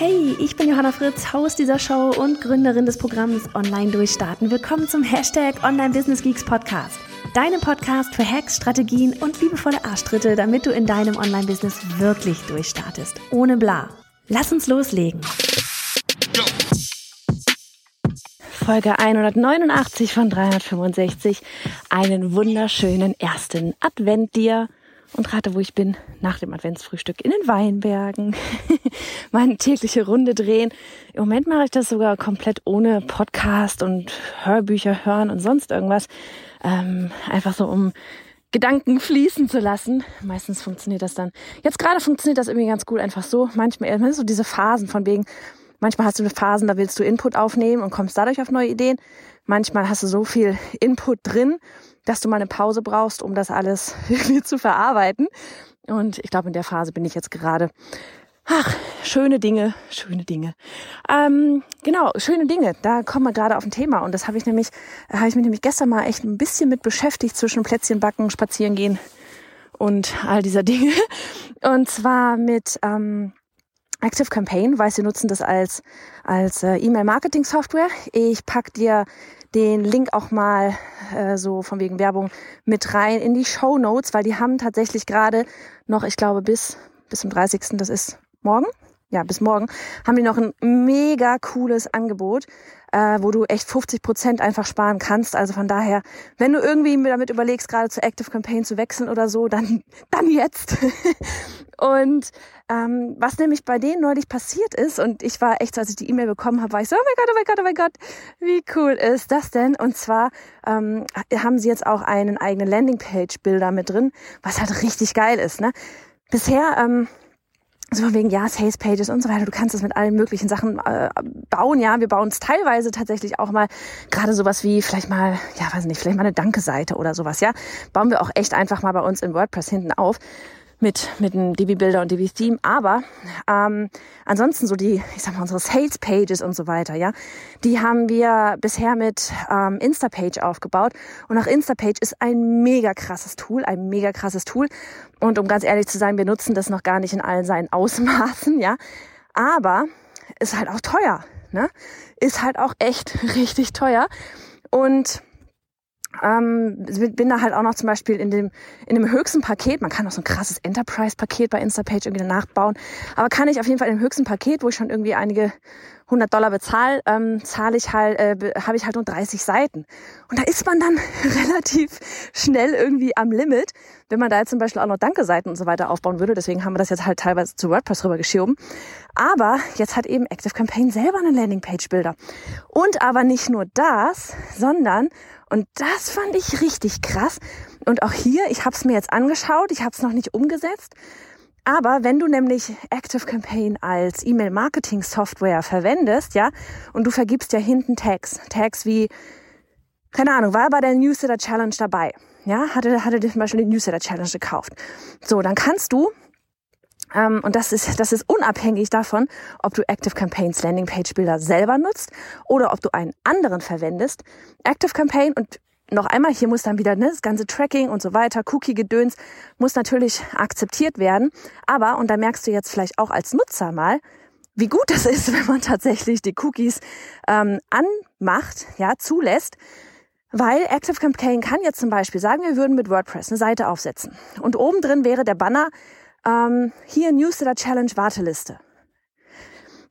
Hey, ich bin Johanna Fritz, Haus dieser Show und Gründerin des Programms Online Durchstarten. Willkommen zum Hashtag Online Business Geeks Podcast. Deinem Podcast für Hacks, Strategien und liebevolle Arschtritte, damit du in deinem Online-Business wirklich durchstartest. Ohne bla. Lass uns loslegen. Folge 189 von 365. Einen wunderschönen ersten Advent dir und rate, wo ich bin, nach dem Adventsfrühstück in den Weinbergen, meine tägliche Runde drehen. Im Moment mache ich das sogar komplett ohne Podcast und Hörbücher hören und sonst irgendwas. Ähm, einfach so, um Gedanken fließen zu lassen. Meistens funktioniert das dann. Jetzt gerade funktioniert das irgendwie ganz gut, einfach so. Manchmal, so diese Phasen von wegen, manchmal hast du Phasen, da willst du Input aufnehmen und kommst dadurch auf neue Ideen. Manchmal hast du so viel Input drin dass du mal eine Pause brauchst, um das alles irgendwie zu verarbeiten. Und ich glaube, in der Phase bin ich jetzt gerade. Ach, schöne Dinge, schöne Dinge. Ähm, genau, schöne Dinge. Da kommen wir gerade auf ein Thema und das habe ich nämlich, habe ich mich nämlich gestern mal echt ein bisschen mit beschäftigt zwischen Plätzchen backen, spazieren gehen und all dieser Dinge. Und zwar mit ähm, Active Campaign, weil sie nutzen das als als äh, E-Mail-Marketing-Software. Ich pack dir den Link auch mal äh, so von wegen Werbung mit rein in die Show Notes, weil die haben tatsächlich gerade noch, ich glaube, bis, bis zum 30. Das ist morgen. Ja, bis morgen haben die noch ein mega cooles Angebot, äh, wo du echt 50 Prozent einfach sparen kannst. Also von daher, wenn du irgendwie damit überlegst, gerade zu Active Campaign zu wechseln oder so, dann, dann jetzt. und ähm, was nämlich bei denen neulich passiert ist, und ich war echt, als ich die E-Mail bekommen habe, war ich so, oh mein Gott, oh mein Gott, oh mein Gott, wie cool ist das denn? Und zwar ähm, haben sie jetzt auch einen eigenen Landingpage-Bilder mit drin, was halt richtig geil ist. Ne? Bisher ähm, so von wegen, ja, Sales Pages und so weiter. Du kannst es mit allen möglichen Sachen äh, bauen. Ja, wir bauen es teilweise tatsächlich auch mal, gerade sowas wie vielleicht mal, ja, weiß nicht, vielleicht mal eine Danke-Seite oder sowas, ja. Bauen wir auch echt einfach mal bei uns in WordPress hinten auf mit, mit einem Divi-Builder und Divi-Theme. Aber ähm, ansonsten so die, ich sag mal, unsere Sales-Pages und so weiter, ja, die haben wir bisher mit ähm, Instapage aufgebaut. Und auch Instapage ist ein mega krasses Tool, ein mega krasses Tool. Und um ganz ehrlich zu sein, wir nutzen das noch gar nicht in allen seinen Ausmaßen, ja. Aber ist halt auch teuer, ne? Ist halt auch echt richtig teuer. Und ähm, bin da halt auch noch zum Beispiel in dem, in dem höchsten Paket, man kann auch so ein krasses Enterprise-Paket bei Instapage irgendwie nachbauen, aber kann ich auf jeden Fall im höchsten Paket, wo ich schon irgendwie einige 100 Dollar bezahle, ähm, zahle ich halt, äh, habe ich halt nur 30 Seiten. Und da ist man dann relativ schnell irgendwie am Limit, wenn man da jetzt zum Beispiel auch noch Danke-Seiten und so weiter aufbauen würde. Deswegen haben wir das jetzt halt teilweise zu WordPress rübergeschoben. Aber jetzt hat eben Active Campaign selber eine Landingpage-Bilder. Und aber nicht nur das, sondern und das fand ich richtig krass. Und auch hier, ich habe es mir jetzt angeschaut, ich habe es noch nicht umgesetzt. Aber wenn du nämlich Active Campaign als E-Mail-Marketing-Software verwendest, ja, und du vergibst ja hinten Tags, Tags wie, keine Ahnung, war bei der Newsletter Challenge dabei, ja, hatte, hatte zum Beispiel die Newsletter Challenge gekauft. So, dann kannst du ähm, und das ist, das ist unabhängig davon, ob du Active Campaigns Landing Page Bilder selber nutzt oder ob du einen anderen verwendest. Active Campaign und noch einmal, hier muss dann wieder ne, das ganze Tracking und so weiter, Cookie-Gedöns muss natürlich akzeptiert werden. Aber, und da merkst du jetzt vielleicht auch als Nutzer mal, wie gut das ist, wenn man tatsächlich die Cookies ähm, anmacht, ja, zulässt. Weil Active Campaign kann jetzt zum Beispiel sagen, wir würden mit WordPress eine Seite aufsetzen. Und oben drin wäre der Banner ähm, hier Newsletter Challenge Warteliste.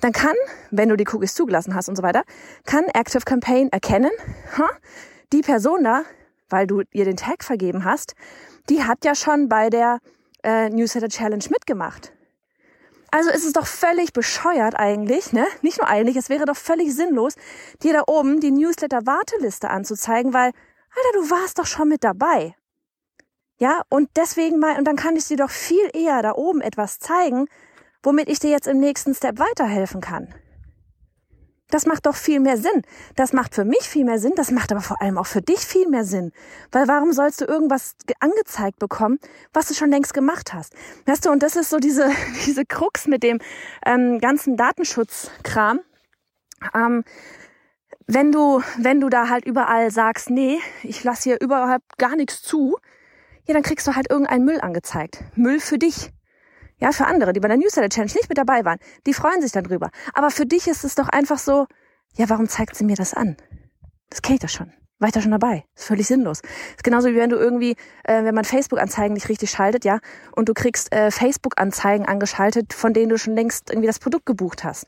Dann kann, wenn du die Cookies zugelassen hast und so weiter, kann Active Campaign erkennen, ha, die Person da, weil du ihr den Tag vergeben hast, die hat ja schon bei der äh, Newsletter Challenge mitgemacht. Also ist es doch völlig bescheuert eigentlich, ne? Nicht nur eigentlich, es wäre doch völlig sinnlos, dir da oben die Newsletter Warteliste anzuzeigen, weil, Alter, du warst doch schon mit dabei. Ja, und deswegen mal, und dann kann ich dir doch viel eher da oben etwas zeigen, womit ich dir jetzt im nächsten Step weiterhelfen kann. Das macht doch viel mehr Sinn. Das macht für mich viel mehr Sinn. Das macht aber vor allem auch für dich viel mehr Sinn. Weil warum sollst du irgendwas angezeigt bekommen, was du schon längst gemacht hast? Weißt du, und das ist so diese, diese Krux mit dem ähm, ganzen Datenschutzkram. Ähm, wenn du, wenn du da halt überall sagst, nee, ich lasse hier überhaupt gar nichts zu, ja, dann kriegst du halt irgendeinen Müll angezeigt. Müll für dich. Ja, für andere, die bei der Newsletter Challenge nicht mit dabei waren, die freuen sich dann drüber. Aber für dich ist es doch einfach so, ja, warum zeigt sie mir das an? Das kenne ich doch schon. War ich da schon dabei? ist völlig sinnlos. ist genauso wie wenn du irgendwie, äh, wenn man Facebook-Anzeigen nicht richtig schaltet, ja, und du kriegst äh, Facebook-Anzeigen angeschaltet, von denen du schon längst irgendwie das Produkt gebucht hast.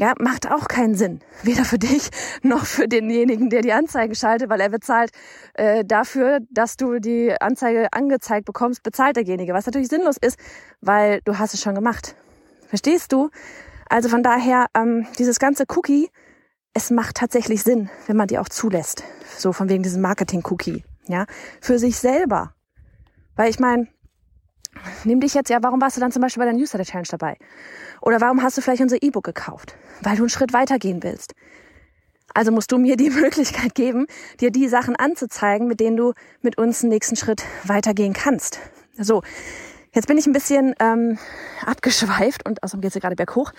Ja, macht auch keinen Sinn. Weder für dich noch für denjenigen, der die Anzeigen schaltet, weil er bezahlt äh, dafür, dass du die Anzeige angezeigt bekommst, bezahlt derjenige. Was natürlich sinnlos ist, weil du hast es schon gemacht. Verstehst du? Also von daher, ähm, dieses ganze Cookie, es macht tatsächlich Sinn, wenn man die auch zulässt. So von wegen diesem Marketing-Cookie. Ja, für sich selber. Weil ich meine, nimm dich jetzt ja, warum warst du dann zum Beispiel bei der Newsletter Challenge dabei? Oder warum hast du vielleicht unser E-Book gekauft? Weil du einen Schritt weitergehen willst. Also musst du mir die Möglichkeit geben, dir die Sachen anzuzeigen, mit denen du mit uns einen nächsten Schritt weitergehen kannst. So, jetzt bin ich ein bisschen ähm, abgeschweift und außerdem geht es gerade berghoch.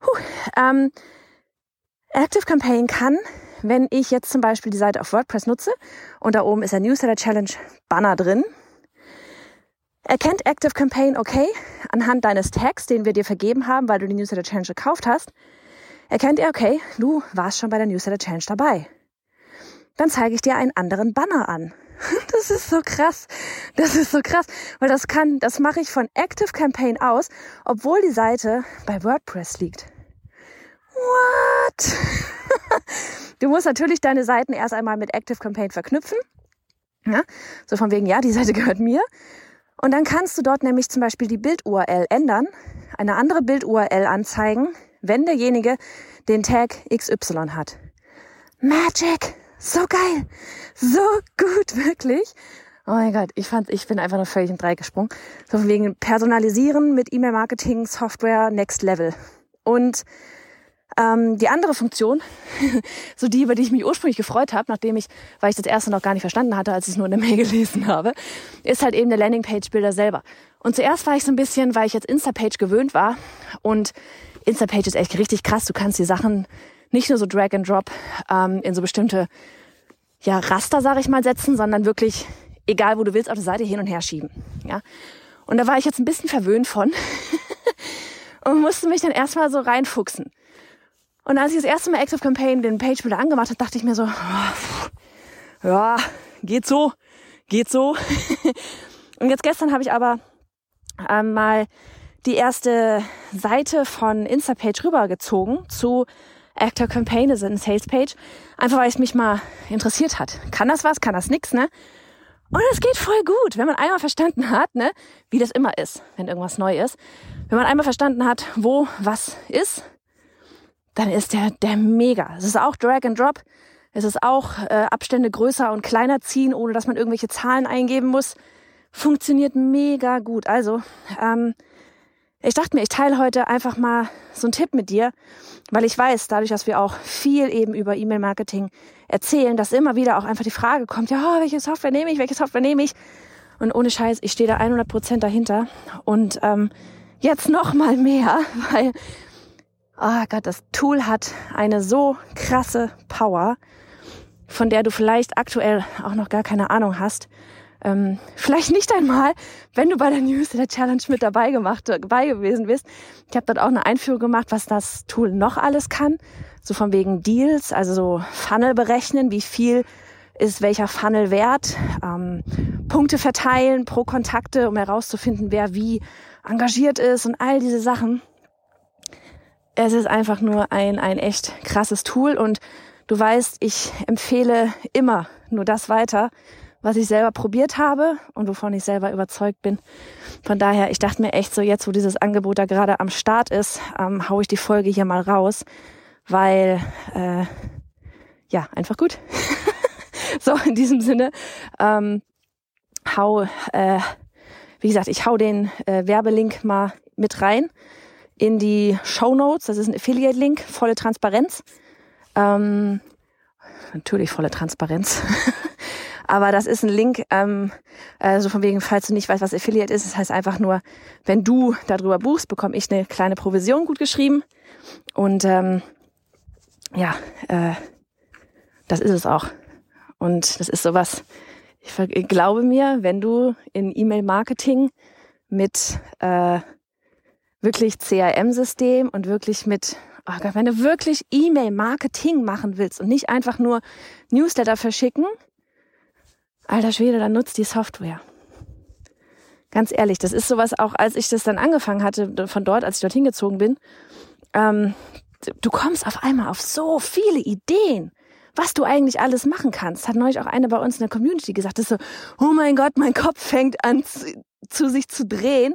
Puh, ähm, Active Campaign kann, wenn ich jetzt zum Beispiel die Seite auf WordPress nutze und da oben ist der Newsletter Challenge Banner drin, Erkennt Active Campaign okay anhand deines Tags, den wir dir vergeben haben, weil du die Newsletter Challenge gekauft hast? Erkennt er okay, du warst schon bei der Newsletter Challenge dabei. Dann zeige ich dir einen anderen Banner an. Das ist so krass. Das ist so krass, weil das kann, das mache ich von Active Campaign aus, obwohl die Seite bei WordPress liegt. What? Du musst natürlich deine Seiten erst einmal mit Active Campaign verknüpfen. Ja? So von wegen, ja, die Seite gehört mir. Und dann kannst du dort nämlich zum Beispiel die Bild-URL ändern, eine andere Bild-URL anzeigen, wenn derjenige den Tag XY hat. Magic! So geil! So gut, wirklich! Oh mein Gott, ich fand, ich bin einfach noch völlig im Dreieck gesprungen. So von wegen Personalisieren mit E-Mail-Marketing, Software, Next Level. Und ähm, die andere Funktion, so die, über die ich mich ursprünglich gefreut habe, nachdem ich, weil ich das erste noch gar nicht verstanden hatte, als ich es nur in der Mail gelesen habe, ist halt eben der Landingpage-Bilder selber. Und zuerst war ich so ein bisschen, weil ich jetzt Instapage gewöhnt war und Instapage ist echt richtig krass. Du kannst die Sachen nicht nur so Drag and Drop ähm, in so bestimmte ja, Raster, sage ich mal, setzen, sondern wirklich, egal wo du willst, auf der Seite hin und her schieben. Ja? Und da war ich jetzt ein bisschen verwöhnt von und musste mich dann erstmal so reinfuchsen. Und als ich das erste Mal Active Campaign den Page Builder angemacht habe, dachte ich mir so, oh, ja, geht so, geht so. und jetzt gestern habe ich aber ähm, mal die erste Seite von Instapage rübergezogen zu Active Campaign, das ist eine Sales Page, einfach weil es mich mal interessiert hat. Kann das was, kann das nix, ne? Und es geht voll gut, wenn man einmal verstanden hat, ne, wie das immer ist, wenn irgendwas neu ist. Wenn man einmal verstanden hat, wo was ist, dann ist der, der mega. Es ist auch Drag and Drop. Es ist auch äh, Abstände größer und kleiner ziehen, ohne dass man irgendwelche Zahlen eingeben muss. Funktioniert mega gut. Also, ähm, ich dachte mir, ich teile heute einfach mal so einen Tipp mit dir, weil ich weiß, dadurch, dass wir auch viel eben über E-Mail-Marketing erzählen, dass immer wieder auch einfach die Frage kommt, ja, oh, welche Software nehme ich, welche Software nehme ich? Und ohne Scheiß, ich stehe da 100 Prozent dahinter. Und ähm, jetzt noch mal mehr, weil oh Gott, das Tool hat eine so krasse Power, von der du vielleicht aktuell auch noch gar keine Ahnung hast. Ähm, vielleicht nicht einmal, wenn du bei der Newsletter Challenge mit dabei gemacht, dabei gewesen bist. Ich habe dort auch eine Einführung gemacht, was das Tool noch alles kann. So von wegen Deals, also so Funnel berechnen, wie viel ist welcher Funnel wert, ähm, Punkte verteilen pro Kontakte, um herauszufinden, wer wie engagiert ist und all diese Sachen es ist einfach nur ein, ein echt krasses Tool und du weißt, ich empfehle immer nur das weiter, was ich selber probiert habe und wovon ich selber überzeugt bin. Von daher, ich dachte mir echt so, jetzt wo dieses Angebot da gerade am Start ist, ähm, hau ich die Folge hier mal raus, weil äh, ja, einfach gut. so, in diesem Sinne, ähm, hau, äh, wie gesagt, ich hau den äh, Werbelink mal mit rein in die Show Notes. Das ist ein Affiliate-Link, volle Transparenz. Ähm, natürlich volle Transparenz. Aber das ist ein Link, ähm, also von wegen, falls du nicht weißt, was Affiliate ist, das heißt einfach nur, wenn du darüber buchst, bekomme ich eine kleine Provision gut geschrieben. Und ähm, ja, äh, das ist es auch. Und das ist sowas, ich glaube mir, wenn du in E-Mail-Marketing mit äh, wirklich CRM-System und wirklich mit, oh Gott, wenn du wirklich E-Mail-Marketing machen willst und nicht einfach nur Newsletter verschicken, alter Schwede, dann nutzt die Software. Ganz ehrlich, das ist sowas auch, als ich das dann angefangen hatte, von dort, als ich dorthin gezogen bin, ähm, du kommst auf einmal auf so viele Ideen was du eigentlich alles machen kannst. Hat neulich auch eine bei uns in der Community gesagt, das ist so, oh mein Gott, mein Kopf fängt an zu, zu sich zu drehen,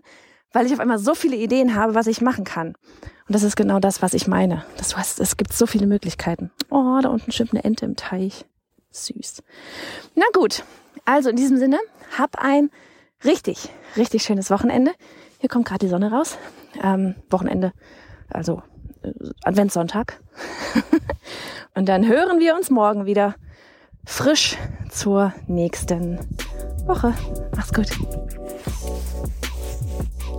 weil ich auf einmal so viele Ideen habe, was ich machen kann. Und das ist genau das, was ich meine. Das, heißt, es gibt so viele Möglichkeiten. Oh, da unten schwimmt eine Ente im Teich. Süß. Na gut, also in diesem Sinne, hab ein richtig, richtig schönes Wochenende. Hier kommt gerade die Sonne raus. Ähm, Wochenende, also äh, Adventssonntag. Und dann hören wir uns morgen wieder frisch zur nächsten Woche. Mach's gut.